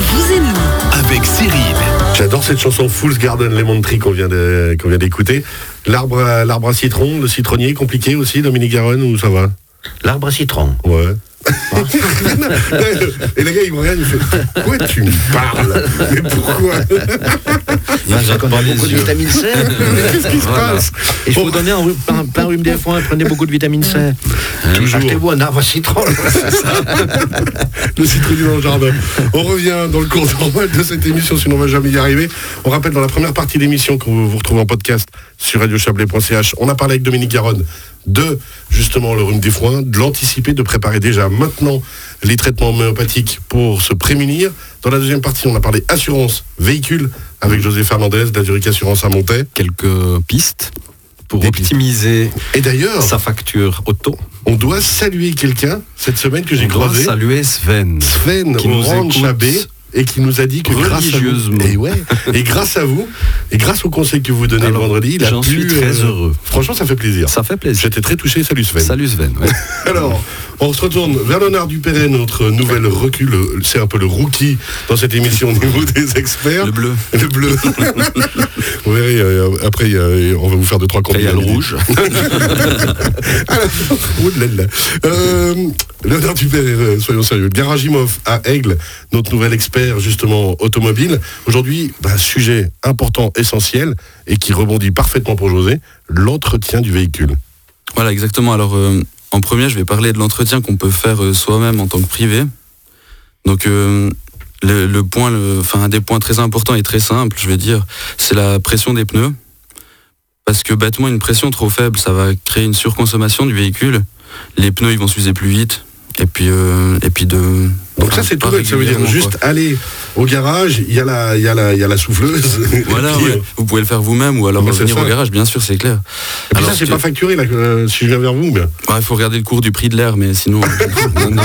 vous et nous. avec Cyril. J'adore cette chanson Fool's Garden Lemon Tree qu'on vient de- qu'on vient d'écouter. L'arbre à, l'arbre à citron, le citronnier, compliqué aussi, Dominique Garonne, ou ça va? L'arbre à citron. Ouais. Et le gars, il me regarde, il fait Pourquoi tu me parles? Mais pourquoi? Pas beaucoup de vitamine C. Qu'est-ce qui se passe? Et je vous donner un, rhume- un plein rhume des foins, prenez beaucoup de vitamine C. Toujours. Achetez-vous un arbre à citron. le citronnier dans le jardin. On revient dans le cours normal de cette émission, sinon on va jamais y arriver. On rappelle dans la première partie de l'émission que vous vous retrouvez en podcast sur radiochablais.ch, on a parlé avec Dominique Garonne de justement le rhume des foins, de l'anticiper, de préparer déjà maintenant les traitements homéopathiques pour se prémunir. Dans la deuxième partie, on a parlé assurance véhicule avec José Fernandez d'Azuric Assurance à Montaix. quelques pistes pour optimiser Et d'ailleurs, sa facture auto. on doit saluer quelqu'un cette semaine que j'ai On doit croisé. saluer Sven. Sven qui nous Chabé et qui nous a dit que grâce à vous, et, ouais, et grâce à vous, et grâce au conseil que vous donnez Alors, le vendredi, il a pu, suis très euh, heureux. Franchement, ça fait plaisir. Ça fait plaisir. J'étais très touché. Salut Sven. Salut Sven. ouais. Alors, on se retourne vers Léonard Dupéret, notre nouvelle recul. C'est un peu le rookie dans cette émission au niveau des experts. Le bleu. Le bleu. verrez, euh, après, on va vous faire deux, trois Après, il y a le rouge. Oh là là. Euh, Léonard euh, soyons sérieux. Garage Imov à Aigle, notre nouvel expert justement automobile. Aujourd'hui, bah, sujet important, essentiel, et qui rebondit parfaitement pour José, l'entretien du véhicule. Voilà, exactement. Alors, euh, en premier, je vais parler de l'entretien qu'on peut faire euh, soi-même en tant que privé. Donc, euh, un des points très importants et très simple, je vais dire, c'est la pression des pneus. Parce que bêtement, une pression trop faible, ça va créer une surconsommation du véhicule. Les pneus, ils vont s'user plus vite. Et puis, euh, et puis de. Donc ça c'est tout bête, ça veut dire juste aller au garage, il y a la, il y a la, il y a la souffleuse. Voilà, et puis, ouais. euh, vous pouvez le faire vous-même ou alors Bah, c'est venir ça. au garage, bien sûr, c'est clair. et puis Alors ça c'est que- pas facturé là, euh, si je viens vers vous. Ouais, Il faut regarder le cours du prix de l'air, mais sinon. non, non.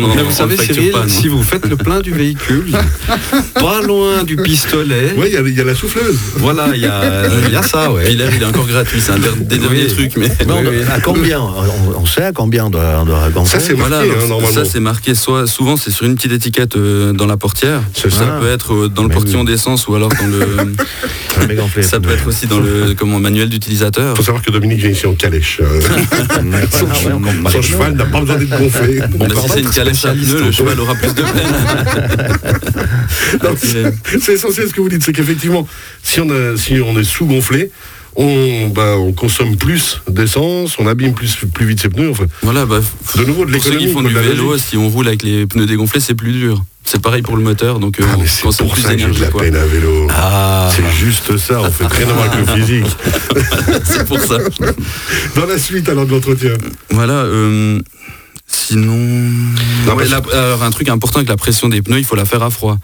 Non, on vous savez, Cyril, pas, si vous faites le plein du véhicule, pas loin du pistolet, Ouais, il y a- il y, a la souffleuse. voilà, il y, a y a ça, ouais. Puis l'air, il est encore gratuit, c'est un der- des derniers Oui. trucs, mais. Oui, oui. À combien? On, on sait à combien de, de gonfler Ça, c'est Voilà, marqué, hein, normalement. ça c'est marqué soit souvent c'est sur une petite étiquette euh, dans la portière. Ça peut être euh, dans le portillon d'essence ou alors dans le. Gonflé. ça peut être aussi dans le comment manuel d'utilisateur. Il faut savoir que Dominique vient ici en calèche. euh, son, Ah son cheval n'a pas besoin d'être gonflé. Si c'est une calèche à pneus, le cheval aura plus de peine. C'est essentiel ce que vous dites, c'est qu'effectivement, si on, a- si on est sous-gonflé, on, bah, on consomme plus d'essence, on abîme plus, plus vite ses pneus. Enfin, Voilà, bah, de nouveau, de pour ceux qui font du vélo, si on roule avec les pneus dégonflés, c'est plus dur. C'est pareil pour le moteur, donc euh, Ah, mais on pour plus ça de la quoi. peine à vélo. Ah, C'est juste ça, on fait à voir avec le physique. C'est pour ça. Dans la suite alors de l'entretien. Voilà. euh, sinon, Non, Ouais, parce- la- alors un truc important avec la pression des pneus, il faut la faire à froid.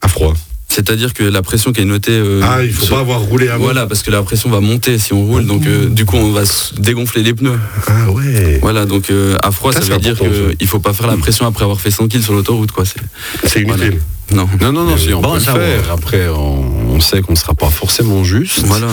À froid. C'est-à-dire que la pression qui est notée. euh, Ah, il faut sur- pas avoir roulé avant. Voilà, parce que la pression va monter si on roule, donc euh, du coup on va se dégonfler les pneus. Ah ouais. Voilà, donc euh, à froid, Ça, veut dire qu'il faut pas faire la pression après avoir fait 100 kg sur l'autoroute, quoi. C'est C'est inutile. Voilà. non. non, non, non, si on Bon peut à le faire. Après, on, on sait qu'on ne sera pas forcément juste. Voilà.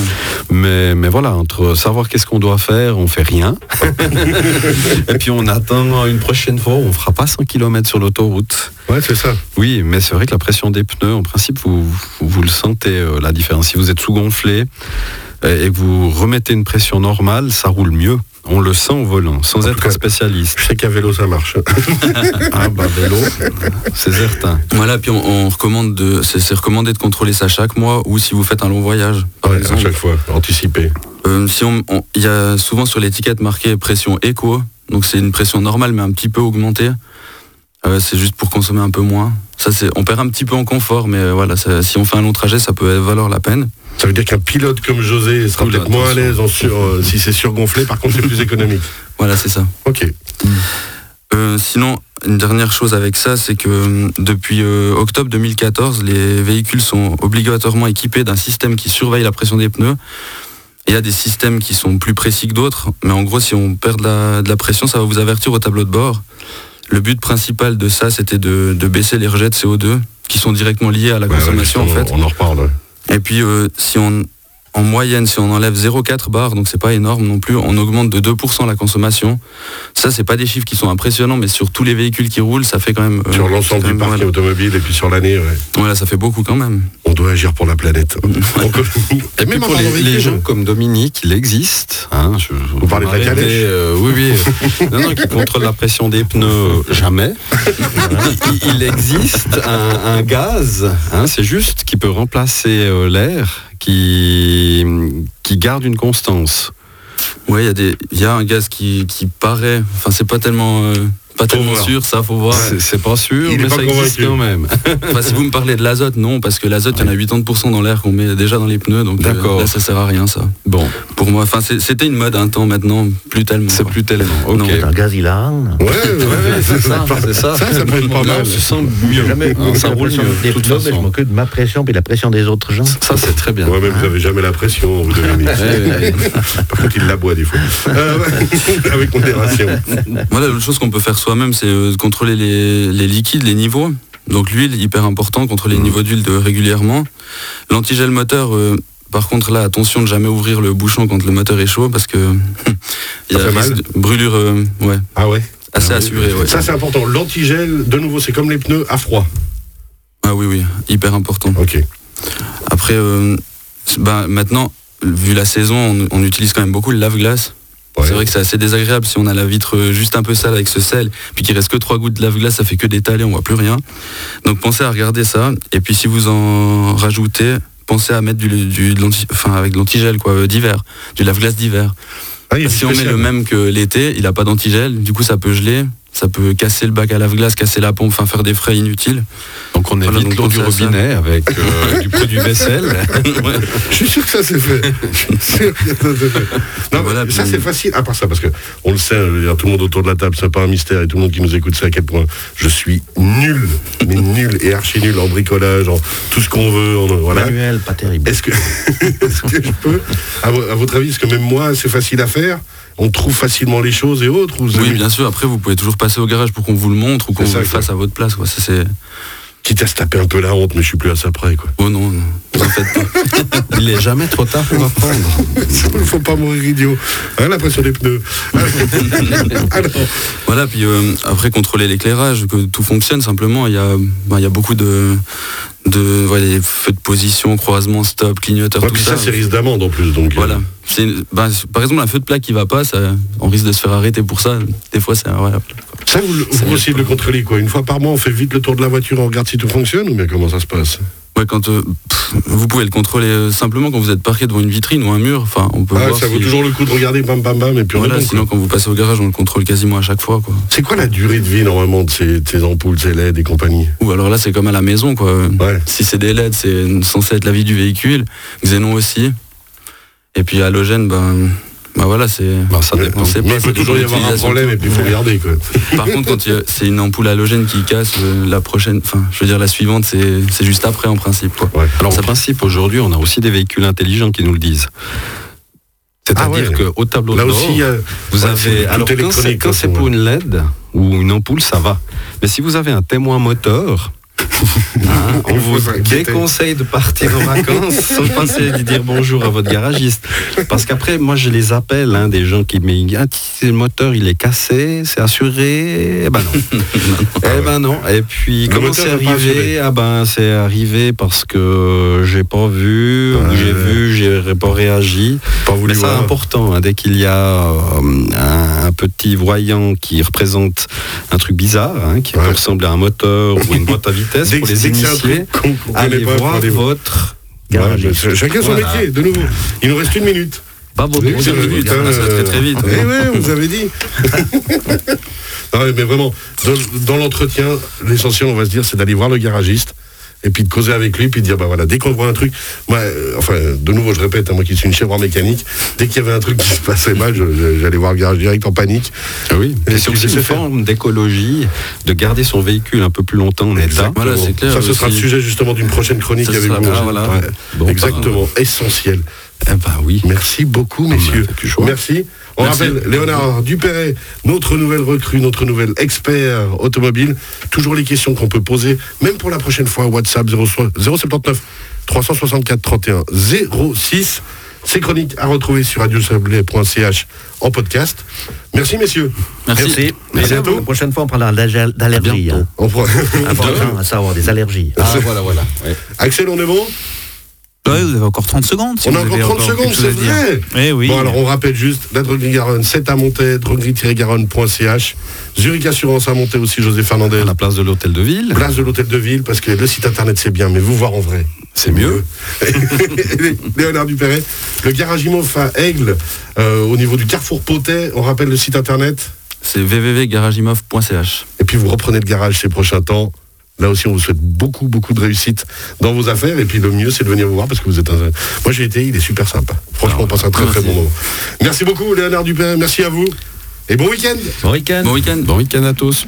Mais, mais voilà, entre savoir qu'est-ce qu'on doit faire, on fait rien. Et puis on attend une prochaine fois, on fera pas 100 km sur l'autoroute. Ouais, c'est ça. Oui, mais c'est vrai que la pression des pneus, en principe, vous, vous, vous le sentez, euh, la différence. Si vous êtes sous-gonflé et que vous remettez une pression normale, ça roule mieux. On le sent au volant, sans En être un spécialiste. Je sais qu'à vélo ça marche. Ah bah vélo, c'est certain. Voilà, puis on, on recommande de, c'est c'est recommandé de contrôler ça chaque mois ou si vous faites un long voyage, par Ouais, à chaque fois, anticipé. Euh, si on, on- il y a souvent sur l'étiquette marqué pression éco, donc c'est une pression normale mais un petit peu augmentée. Euh, c'est juste pour consommer un peu moins. Ça, c'est, on perd un petit peu en confort, mais euh, voilà, ça- si on fait un long trajet, ça peut valoir la peine. Ça veut dire qu'un pilote comme José sera peut-être moins à l'aise en sur, euh, si c'est surgonflé, par contre c'est plus économique. Voilà, c'est ça. Ok. Euh, sinon, une dernière chose avec ça, c'est que depuis octobre 2014, les véhicules sont obligatoirement équipés d'un système qui surveille la pression des pneus. Il y a des systèmes qui sont plus précis que d'autres, mais en gros, si on perd de la, de la pression, ça va vous avertir au tableau de bord. Le but principal de ça, c'était de, de baisser les rejets de CO2 qui sont directement liés à la Ouais, consommation ouais, en on, fait. on en reparle. Et puis, euh, si on en moyenne, si on enlève 0,4 bar, donc c'est pas énorme non plus, on augmente de 2% la consommation. Ça, c'est pas des chiffres qui sont impressionnants, mais sur tous les véhicules qui roulent, ça fait quand même. euh, Sur l'ensemble du parc automobile et puis sur l'année, ouais. Voilà, ça fait beaucoup quand même. on doit agir pour la planète. Et puis même pour les, véhicule, les gens comme Dominique, il existe. Hein, je- Vous parlez de la calèche euh, Oui, oui. non, non, qui contrôle la pression des pneus, euh, jamais. il, il existe un, un gaz, hein, c'est juste, qui peut remplacer euh, l'air, qui, qui garde une constance. Ouais, il y y a un gaz qui, qui paraît, enfin c'est pas tellement, euh, pas tellement voir. sûr, ça faut voir. C'est- pas sûr, Il mais pas ça existe convaincu. quand même. Enfin, si vous me parlez de l'azote, non, parce que l'azote, il y en a 80% dans l'air qu'on met déjà dans les pneus, donc euh, D'accord. là, ça sert à rien, ça. Bon, Pour moi, enfin, c'était une mode un temps, maintenant, plus tellement. c'est plus tellement. Ok. Non. C'est un gaz hilarant. Ouais, ouais, ouais, c'est ça, c'est ça. Ça, ça peut pas mal. on se sent mieux. Jamais Hein, ça la roule mieux. des de toute pneus, mais je m'occupe de ma pression et la pression des autres gens. Ça, c'est très bien. Ouais, mais vous avez jamais la pression, vous ouais. Par contre, il l'aboie des fois. Euh, avec modération. Voilà, l'autre chose qu'on peut faire soi-même, c'est euh, de contrôler les, les liquides, les niveaux. Donc l'huile, hyper important, contrôler les niveaux d'huile de- régulièrement. L'antigel moteur, euh, par contre là, attention de jamais ouvrir le bouchon quand le moteur est chaud, parce que il y a mal de brûlure, euh, ouais, Ah ouais? Assez assurée. Ouais. Ça, c'est important. L'antigel, de nouveau, c'est comme les pneus à froid. Ah oui, oui, hyper important. Ok. Après, euh, ben, maintenant, vu la saison, on, on utilise quand même beaucoup le lave-glace. Ouais. C'est vrai que c'est assez désagréable si on a la vitre euh, juste un peu sale avec ce sel, puis qu'il reste que trois gouttes de lave-glace, ça fait que d'étaler, on voit plus rien. Donc pensez à regarder ça. Et puis si vous en rajoutez, pensez à mettre du, du de enfin avec de l'antigel quoi, euh, d'hiver, du lave-glace d'hiver. Ah, Si on met le même que l'été, il n'a pas d'antigel, du coup ça peut geler, ça peut casser le bac à lave-glace, casser la pompe, enfin faire des frais inutiles. Donc on Voilà, évite l'eau du robinet avec euh, du produit vaisselle. Je suis sûr que ça s'est fait. Je suis sûr que ça s'est fait. Non, Voilà, ça c'est facile. À part ça, parce que on le sait, tout le monde autour de la table, c'est pas un mystère, et tout le monde qui nous écoute sait à quel point je suis nul, mais nul et archi nul en bricolage, en tout ce qu'on veut. en- voilà. Manuel, pas terrible. Est-ce que, je peux, à, vo- à votre avis, est-ce que même moi c'est facile à faire? On trouve facilement les choses et autres ou Oui, bien sûr. Après, vous pouvez toujours passer au garage pour qu'on vous le montre ou qu'on vous le fasse à votre place. Quoi. Ça, c'est... Quitte à se taper un peu la honte, mais je suis plus à ça près. Quoi. Oh non, non, en. Il est jamais trop tard pour apprendre. Il faut pas mourir idiot. Hein, la pression des pneus. Alors, Voilà, puis euh, après, contrôler l'éclairage, que tout fonctionne simplement. Il y a, ben, il y a beaucoup de, de voilà, les feux de position, croisement, stop, clignoteur, ouais, tout puis ça. ça, c'est risque d'amende en plus. Donc, euh, Voilà. C'est, ben, par exemple, un feu de plaque qui va pas, ça, on risque de se faire arrêter pour ça. Des fois, c'est voilà. Ça, vous, vous essayez de le contrôler quoi Une fois par mois, on fait vite le tour de la voiture, on regarde si tout fonctionne ou bien comment ça se passe Ouais, quand euh, pff, vous pouvez le contrôler euh, simplement quand vous êtes parqué devant une vitrine ou un mur. Enfin, on peut ah, voir Ça vaut toujours le coup de regarder bam bam bam et puis on Voilà, est bon, sinon quoi. quand vous passez au garage, on le contrôle quasiment à chaque fois. Quoi. C'est quoi la durée de vie normalement de ces, de ces ampoules, ces LED et compagnie Ou alors là, c'est comme à la maison. Quoi. Ouais. Si c'est des LED, c'est censé être la vie du véhicule. Xénon aussi. Et puis halogène, ben, ben voilà, c'est. Bah, ça dépend. il peut toujours y avoir un problème et puis il faut regarder quoi. Par contre, quand c'est une ampoule halogène qui casse, euh, la prochaine, enfin, je veux dire, la suivante, c'est juste après en principe. Quoi. Ouais. Alors, en principe, aujourd'hui, on a aussi des véhicules intelligents qui nous le disent. C'est-à-dire Ah ouais. qu'au tableau Là de bord, aussi, vous ouais, avez. Alors, quand c'est quoi, pour une LED ou une ampoule, ça va. Mais si vous avez un témoin moteur, hein, on vous déconseille de partir en vacances sans passer de dire bonjour à votre garagiste. Parce qu'après, moi, je les appelle, hein, des gens qui me disent ah, si le moteur il est cassé, c'est assuré. Eh ben non. eh ben non. Et puis, Le comment c'est arrivé Ah ben, c'est arrivé parce que j'ai pas vu, Ouais. j'ai vu, j'ai pas réagi. Pas voulu Mais c'est important, hein, dès qu'il y a euh, un, un petit voyant qui représente un truc bizarre, qui Ouais. ressembler à un moteur ou une boîte à vitesse, Dès pour les initiés, allez voir votre Ouais, mais chacun son Voilà. métier, de nouveau. Il nous reste une minute. Pas va vite, vite, hein, hein, ça très, très vite. Eh ouais, vous avez dit. non, mais vraiment, dans, dans l'entretien, l'essentiel, on va se dire, c'est d'aller voir le garagiste et puis de causer avec lui, puis de dire, bah voilà, dès qu'on voit un truc, moi, euh, enfin, de nouveau, je répète, hein, moi qui suis une chèvre en mécanique, dès qu'il y avait un truc qui se passait mal, j'allais voir le garage direct en panique. Ah oui, c'est aussi une faire. forme d'écologie, de garder son véhicule un peu plus longtemps en état. Voilà, c'est clair, Ça, ce sera le sujet justement d'une prochaine chronique Ça avec vous. ah, voilà. Ouais. Bon, Exactement, essentiel. Eh ben oui. Merci beaucoup, bah, messieurs. Merci. On Merci. rappelle Léonard Dupéret, notre nouvelle recrue, notre nouvel expert automobile. Toujours les questions qu'on peut poser, même pour la prochaine fois, WhatsApp 0 079 364 31 06. Ces chroniques à retrouver sur radiosablé.ch en podcast. Merci messieurs. Merci. Merci. Merci. bientôt. La prochaine fois, on parlera d'allergie- d'allergie. bientôt. hein. On prend- Important à savoir, des allergies. Ah, voilà, voilà. ouais. Axel, on est bon? Vous avez encore 30 secondes. si On a encore avez 30 secondes, c'est vrai Eh oui. Bon alors on rappelle juste, la droguerie Garonne, c'est à monter, droguerie-garonne.ch, Zurich Assurance à monter aussi, José Fernandez. À la place de l'hôtel de ville. Place de l'hôtel de ville, parce que le site internet c'est bien, mais vous voir en vrai, C'est mieux. Léonard Dupéret, le garage Imof à Aigle, euh, au niveau du carrefour Potet, on rappelle le site internet, C'est www.garagimov.ch. et puis vous reprenez le garage ces prochains temps. Là aussi, on vous souhaite beaucoup, beaucoup de réussite dans vos affaires. Et puis le mieux, c'est de venir vous voir parce que vous êtes un. Moi, j'ai été, il est super sympa. Franchement, on passe un très, très bon moment. Merci beaucoup, Léonard Dupéret. Merci à vous. Et bon week-end Bon week-end. Bon week-end. Bon week-end à tous.